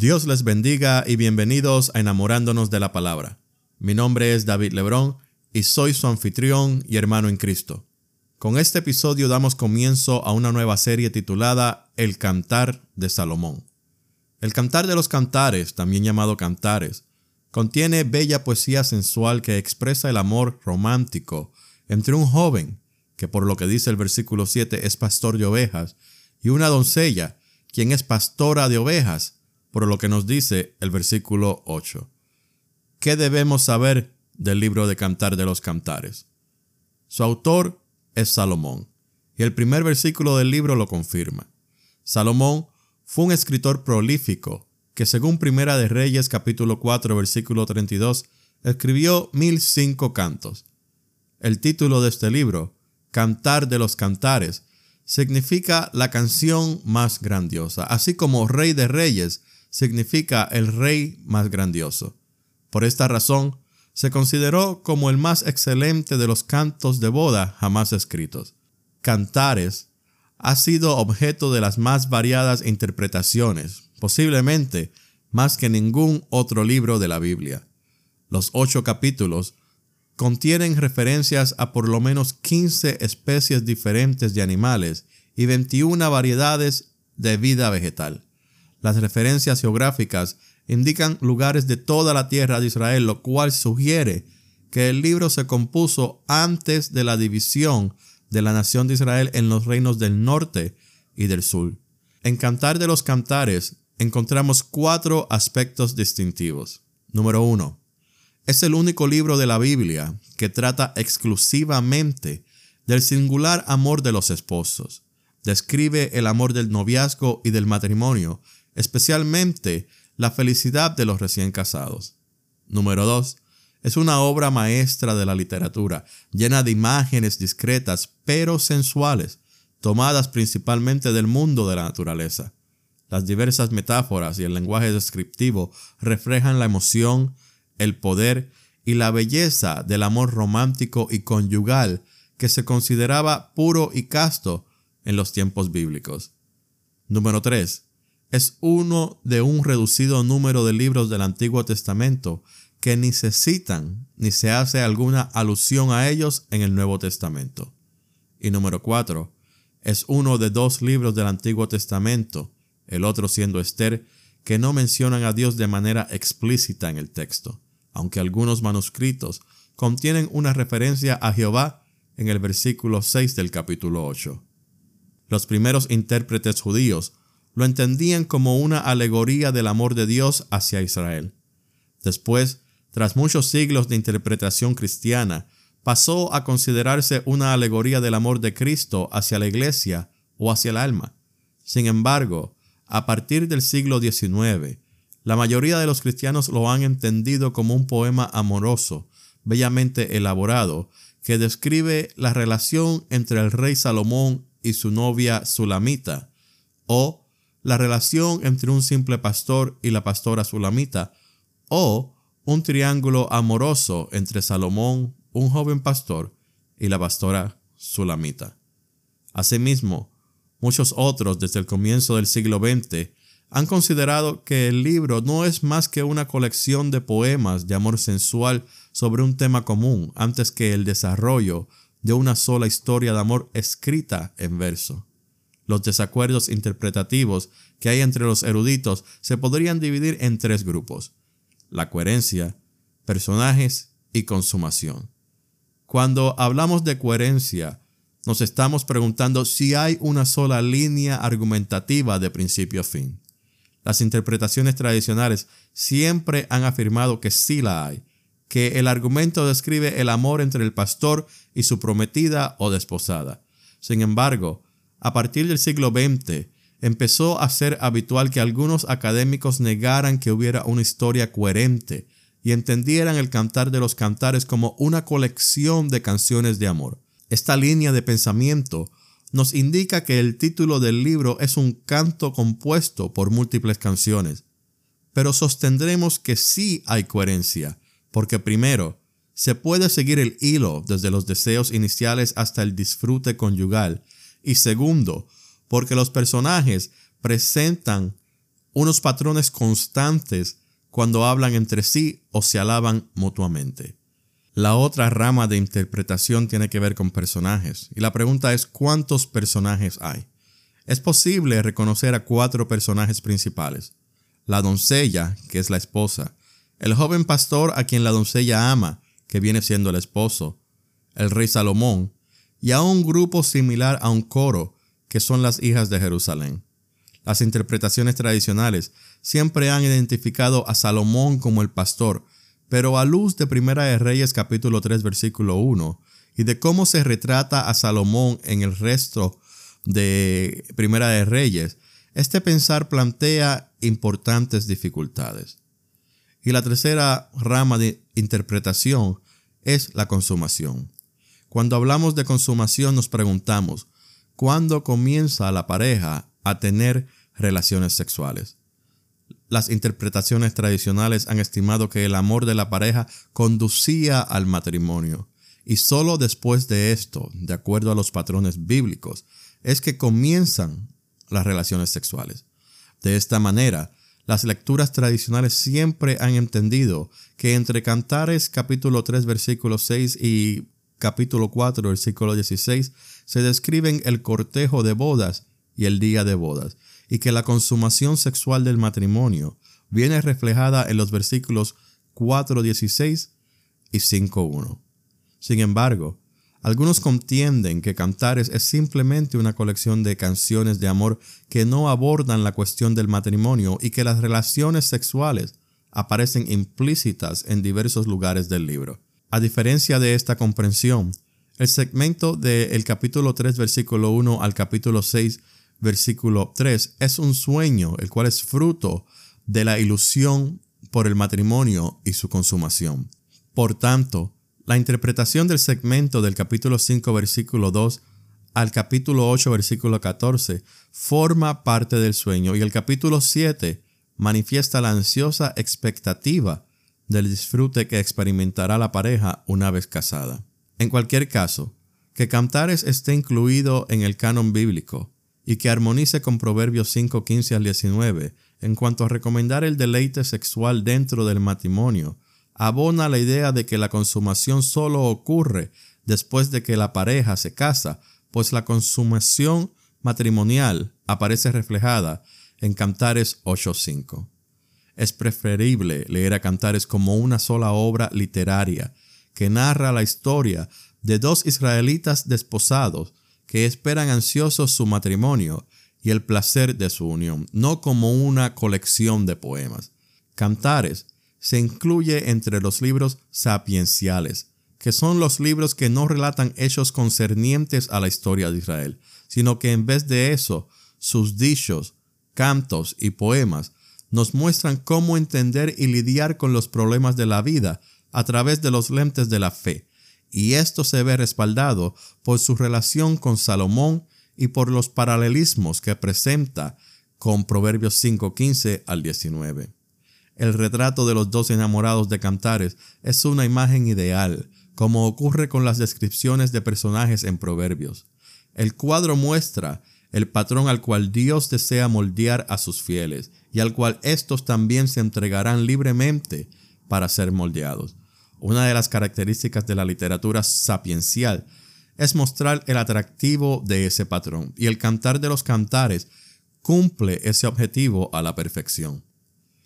Dios les bendiga y bienvenidos a Enamorándonos de la Palabra. Mi nombre es David Lebrón y soy su anfitrión y hermano en Cristo. Con este episodio damos comienzo a una nueva serie titulada El Cantar de Salomón. El Cantar de los Cantares, también llamado Cantares, contiene bella poesía sensual que expresa el amor romántico entre un joven, que por lo que dice el versículo 7 es pastor de ovejas, y una doncella, quien es pastora de ovejas, por lo que nos dice el versículo 8. ¿Qué debemos saber del libro de Cantar de los Cantares? Su autor es Salomón, y el primer versículo del libro lo confirma. Salomón fue un escritor prolífico que según Primera de Reyes capítulo 4 versículo 32 escribió mil cinco cantos. El título de este libro, Cantar de los Cantares, significa la canción más grandiosa, así como Rey de Reyes significa el rey más grandioso. Por esta razón, se consideró como el más excelente de los cantos de boda jamás escritos. Cantares ha sido objeto de las más variadas interpretaciones, posiblemente más que ningún otro libro de la Biblia. Los ocho capítulos contienen referencias a por lo menos 15 especies diferentes de animales y 21 variedades de vida vegetal. Las referencias geográficas indican lugares de toda la tierra de Israel, lo cual sugiere que el libro se compuso antes de la división de la nación de Israel en los reinos del norte y del sur. En Cantar de los Cantares encontramos cuatro aspectos distintivos. Número uno, es el único libro de la Biblia que trata exclusivamente del singular amor de los esposos. Describe el amor del noviazgo y del matrimonio especialmente la felicidad de los recién casados. Número 2. Es una obra maestra de la literatura, llena de imágenes discretas pero sensuales, tomadas principalmente del mundo de la naturaleza. Las diversas metáforas y el lenguaje descriptivo reflejan la emoción, el poder y la belleza del amor romántico y conyugal que se consideraba puro y casto en los tiempos bíblicos. Número 3 es uno de un reducido número de libros del Antiguo Testamento que ni se citan ni se hace alguna alusión a ellos en el Nuevo Testamento. Y número 4. Es uno de dos libros del Antiguo Testamento, el otro siendo Esther, que no mencionan a Dios de manera explícita en el texto, aunque algunos manuscritos contienen una referencia a Jehová en el versículo 6 del capítulo 8. Los primeros intérpretes judíos lo entendían como una alegoría del amor de Dios hacia Israel. Después, tras muchos siglos de interpretación cristiana, pasó a considerarse una alegoría del amor de Cristo hacia la iglesia o hacia el alma. Sin embargo, a partir del siglo XIX, la mayoría de los cristianos lo han entendido como un poema amoroso, bellamente elaborado, que describe la relación entre el rey Salomón y su novia Sulamita, o la relación entre un simple pastor y la pastora sulamita, o un triángulo amoroso entre Salomón, un joven pastor, y la pastora sulamita. Asimismo, muchos otros desde el comienzo del siglo XX han considerado que el libro no es más que una colección de poemas de amor sensual sobre un tema común antes que el desarrollo de una sola historia de amor escrita en verso. Los desacuerdos interpretativos que hay entre los eruditos se podrían dividir en tres grupos. La coherencia, personajes y consumación. Cuando hablamos de coherencia, nos estamos preguntando si hay una sola línea argumentativa de principio a fin. Las interpretaciones tradicionales siempre han afirmado que sí la hay, que el argumento describe el amor entre el pastor y su prometida o desposada. Sin embargo, a partir del siglo XX, empezó a ser habitual que algunos académicos negaran que hubiera una historia coherente y entendieran el cantar de los cantares como una colección de canciones de amor. Esta línea de pensamiento nos indica que el título del libro es un canto compuesto por múltiples canciones. Pero sostendremos que sí hay coherencia, porque primero, se puede seguir el hilo desde los deseos iniciales hasta el disfrute conyugal, y segundo, porque los personajes presentan unos patrones constantes cuando hablan entre sí o se alaban mutuamente. La otra rama de interpretación tiene que ver con personajes, y la pregunta es ¿cuántos personajes hay? Es posible reconocer a cuatro personajes principales. La doncella, que es la esposa, el joven pastor a quien la doncella ama, que viene siendo el esposo, el rey Salomón, y a un grupo similar a un coro, que son las hijas de Jerusalén. Las interpretaciones tradicionales siempre han identificado a Salomón como el pastor, pero a luz de Primera de Reyes capítulo 3 versículo 1 y de cómo se retrata a Salomón en el resto de Primera de Reyes, este pensar plantea importantes dificultades. Y la tercera rama de interpretación es la consumación. Cuando hablamos de consumación nos preguntamos, ¿cuándo comienza la pareja a tener relaciones sexuales? Las interpretaciones tradicionales han estimado que el amor de la pareja conducía al matrimonio, y solo después de esto, de acuerdo a los patrones bíblicos, es que comienzan las relaciones sexuales. De esta manera, las lecturas tradicionales siempre han entendido que entre Cantares capítulo 3 versículo 6 y capítulo 4 versículo 16 se describen el cortejo de bodas y el día de bodas, y que la consumación sexual del matrimonio viene reflejada en los versículos 4.16 y 5.1. Sin embargo, algunos contienden que Cantares es simplemente una colección de canciones de amor que no abordan la cuestión del matrimonio y que las relaciones sexuales aparecen implícitas en diversos lugares del libro. A diferencia de esta comprensión, el segmento del capítulo 3 versículo 1 al capítulo 6 versículo 3, es un sueño, el cual es fruto de la ilusión por el matrimonio y su consumación. Por tanto, la interpretación del segmento del capítulo 5 versículo 2 al capítulo 8 versículo 14 forma parte del sueño y el capítulo 7 manifiesta la ansiosa expectativa del disfrute que experimentará la pareja una vez casada. En cualquier caso, que Cantares esté incluido en el canon bíblico y que armonice con Proverbios 5, 15 al 19 en cuanto a recomendar el deleite sexual dentro del matrimonio, abona la idea de que la consumación solo ocurre después de que la pareja se casa, pues la consumación matrimonial aparece reflejada en Cantares 8.5. Es preferible leer a Cantares como una sola obra literaria que narra la historia de dos israelitas desposados que esperan ansiosos su matrimonio y el placer de su unión, no como una colección de poemas. Cantares se incluye entre los libros sapienciales, que son los libros que no relatan hechos concernientes a la historia de Israel, sino que en vez de eso, sus dichos, cantos y poemas nos muestran cómo entender y lidiar con los problemas de la vida a través de los lentes de la fe, y esto se ve respaldado por su relación con Salomón y por los paralelismos que presenta con Proverbios 5:15 al 19. El retrato de los dos enamorados de Cantares es una imagen ideal, como ocurre con las descripciones de personajes en Proverbios. El cuadro muestra el patrón al cual Dios desea moldear a sus fieles y al cual éstos también se entregarán libremente para ser moldeados. Una de las características de la literatura sapiencial es mostrar el atractivo de ese patrón, y el cantar de los cantares cumple ese objetivo a la perfección.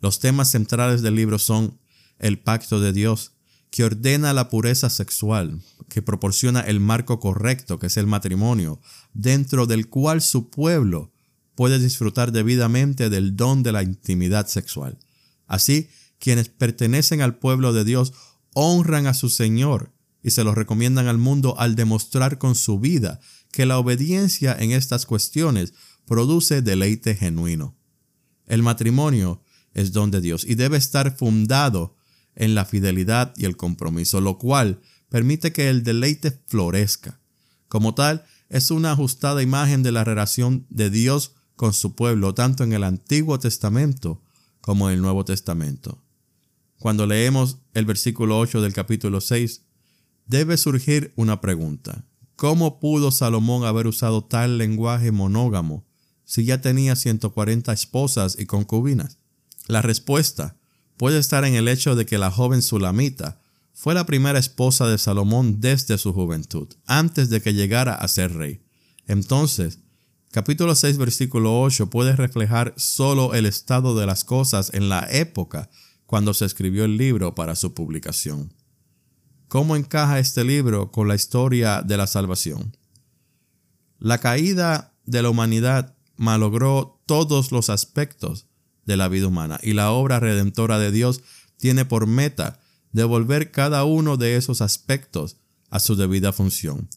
Los temas centrales del libro son el pacto de Dios, que ordena la pureza sexual, que proporciona el marco correcto, que es el matrimonio, dentro del cual su pueblo puede disfrutar debidamente del don de la intimidad sexual. Así, quienes pertenecen al pueblo de Dios honran a su Señor y se lo recomiendan al mundo al demostrar con su vida que la obediencia en estas cuestiones produce deleite genuino. El matrimonio es don de Dios y debe estar fundado en la fidelidad y el compromiso, lo cual permite que el deleite florezca. Como tal, es una ajustada imagen de la relación de Dios con su pueblo, tanto en el Antiguo Testamento como en el Nuevo Testamento. Cuando leemos el versículo 8 del capítulo 6, debe surgir una pregunta. ¿Cómo pudo Salomón haber usado tal lenguaje monógamo si ya tenía 140 esposas y concubinas? La respuesta puede estar en el hecho de que la joven Sulamita fue la primera esposa de Salomón desde su juventud, antes de que llegara a ser rey. Entonces, capítulo 6, versículo 8 puede reflejar solo el estado de las cosas en la época cuando se escribió el libro para su publicación. ¿Cómo encaja este libro con la historia de la salvación? La caída de la humanidad malogró todos los aspectos de la vida humana y la obra redentora de Dios tiene por meta devolver cada uno de esos aspectos a su debida función.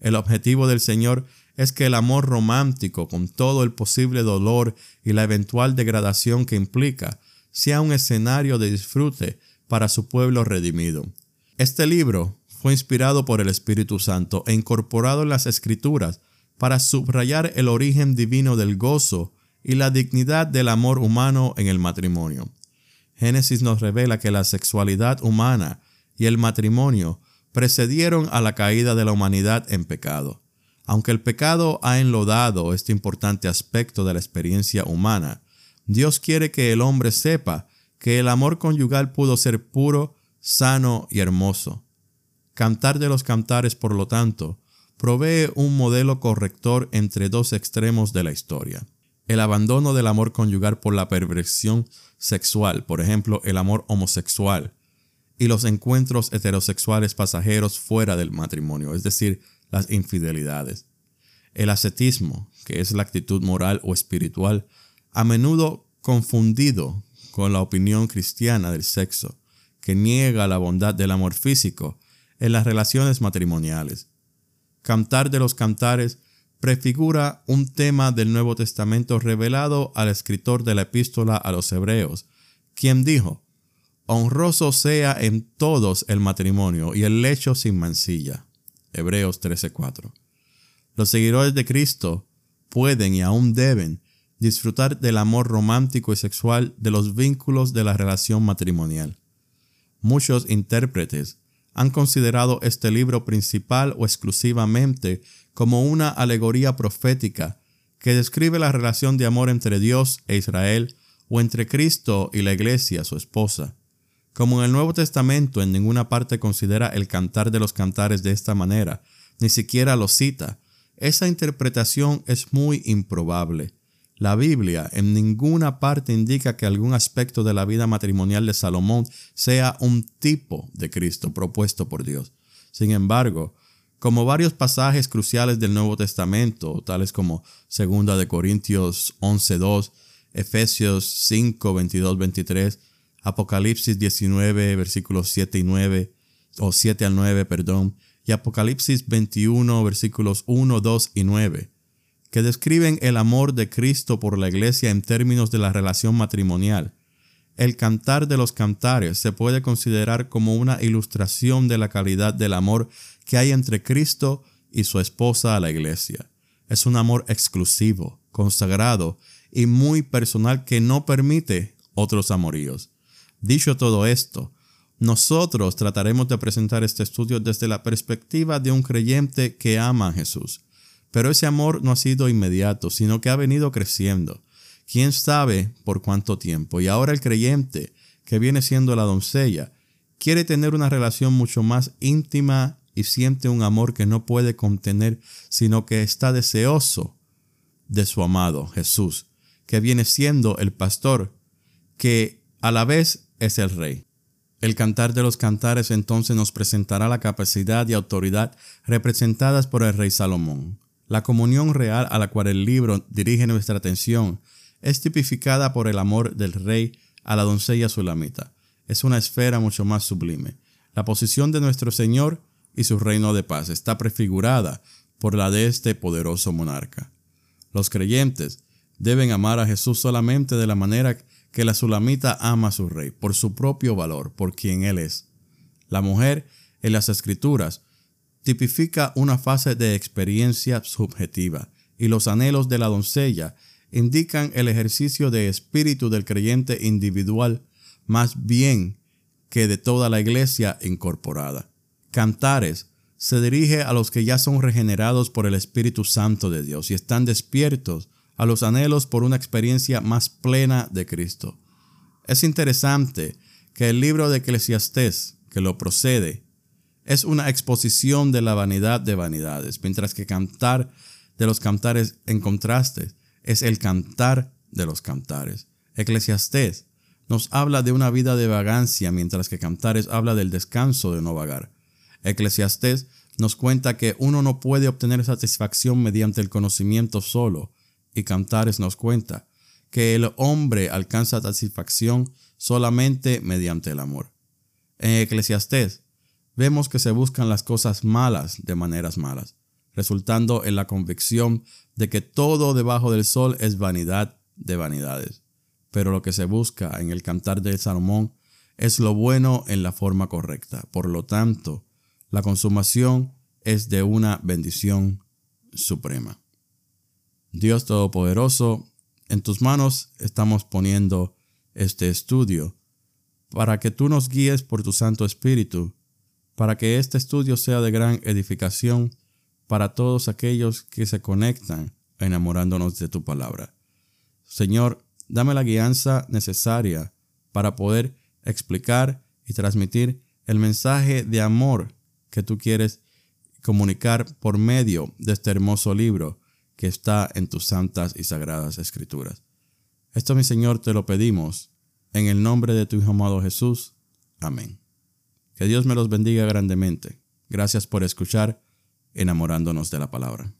El objetivo del Señor es que el amor romántico, con todo el posible dolor y la eventual degradación que implica, sea un escenario de disfrute para su pueblo redimido. Este libro fue inspirado por el Espíritu Santo e incorporado en las Escrituras para subrayar el origen divino del gozo y la dignidad del amor humano en el matrimonio. Génesis nos revela que la sexualidad humana y el matrimonio precedieron a la caída de la humanidad en pecado. Aunque el pecado ha enlodado este importante aspecto de la experiencia humana, Dios quiere que el hombre sepa que el amor conyugal pudo ser puro, sano y hermoso. Cantar de los cantares, por lo tanto, provee un modelo corrector entre dos extremos de la historia. El abandono del amor conyugal por la perversión sexual, por ejemplo, el amor homosexual, y los encuentros heterosexuales pasajeros fuera del matrimonio, es decir, las infidelidades. El ascetismo, que es la actitud moral o espiritual, a menudo confundido con la opinión cristiana del sexo, que niega la bondad del amor físico en las relaciones matrimoniales. Cantar de los Cantares prefigura un tema del Nuevo Testamento revelado al escritor de la epístola a los Hebreos, quien dijo, Honroso sea en todos el matrimonio y el lecho sin mancilla. Hebreos 13:4. Los seguidores de Cristo pueden y aún deben disfrutar del amor romántico y sexual de los vínculos de la relación matrimonial. Muchos intérpretes han considerado este libro principal o exclusivamente como una alegoría profética que describe la relación de amor entre Dios e Israel o entre Cristo y la iglesia, su esposa. Como en el Nuevo Testamento en ninguna parte considera el cantar de los cantares de esta manera, ni siquiera lo cita, esa interpretación es muy improbable. La Biblia en ninguna parte indica que algún aspecto de la vida matrimonial de Salomón sea un tipo de Cristo propuesto por Dios. Sin embargo, como varios pasajes cruciales del Nuevo Testamento, tales como 2 de Corintios 11:2, Efesios 5, 22, 23, Apocalipsis 19, versículos 7 y 9, o 7 al 9, perdón, y Apocalipsis 21, versículos 1, 2 y 9, que describen el amor de Cristo por la iglesia en términos de la relación matrimonial. El cantar de los cantares se puede considerar como una ilustración de la calidad del amor que hay entre Cristo y su esposa a la iglesia. Es un amor exclusivo, consagrado y muy personal que no permite otros amoríos. Dicho todo esto, nosotros trataremos de presentar este estudio desde la perspectiva de un creyente que ama a Jesús. Pero ese amor no ha sido inmediato, sino que ha venido creciendo. ¿Quién sabe por cuánto tiempo? Y ahora el creyente, que viene siendo la doncella, quiere tener una relación mucho más íntima y siente un amor que no puede contener, sino que está deseoso de su amado Jesús, que viene siendo el pastor, que a la vez es el rey. El cantar de los cantares entonces nos presentará la capacidad y autoridad representadas por el rey Salomón. La comunión real a la cual el libro dirige nuestra atención es tipificada por el amor del rey a la doncella sulamita. Es una esfera mucho más sublime. La posición de nuestro Señor y su reino de paz está prefigurada por la de este poderoso monarca. Los creyentes deben amar a Jesús solamente de la manera que la sulamita ama a su rey, por su propio valor, por quien él es. La mujer, en las escrituras, tipifica una fase de experiencia subjetiva y los anhelos de la doncella indican el ejercicio de espíritu del creyente individual más bien que de toda la iglesia incorporada. Cantares se dirige a los que ya son regenerados por el Espíritu Santo de Dios y están despiertos a los anhelos por una experiencia más plena de Cristo. Es interesante que el libro de Eclesiastés, que lo procede, es una exposición de la vanidad de vanidades, mientras que cantar de los cantares en contraste es el cantar de los cantares. Eclesiastés nos habla de una vida de vagancia, mientras que Cantares habla del descanso de no vagar. Eclesiastés nos cuenta que uno no puede obtener satisfacción mediante el conocimiento solo, y Cantares nos cuenta que el hombre alcanza satisfacción solamente mediante el amor. En Eclesiastés vemos que se buscan las cosas malas de maneras malas, resultando en la convicción de que todo debajo del sol es vanidad de vanidades. Pero lo que se busca en el cantar de Salomón es lo bueno en la forma correcta. Por lo tanto, la consumación es de una bendición suprema. Dios Todopoderoso, en tus manos estamos poniendo este estudio para que tú nos guíes por tu Santo Espíritu, para que este estudio sea de gran edificación para todos aquellos que se conectan enamorándonos de tu palabra. Señor, dame la guianza necesaria para poder explicar y transmitir el mensaje de amor que tú quieres comunicar por medio de este hermoso libro que está en tus santas y sagradas escrituras. Esto, mi Señor, te lo pedimos en el nombre de tu Hijo amado Jesús. Amén. Que Dios me los bendiga grandemente. Gracias por escuchar enamorándonos de la palabra.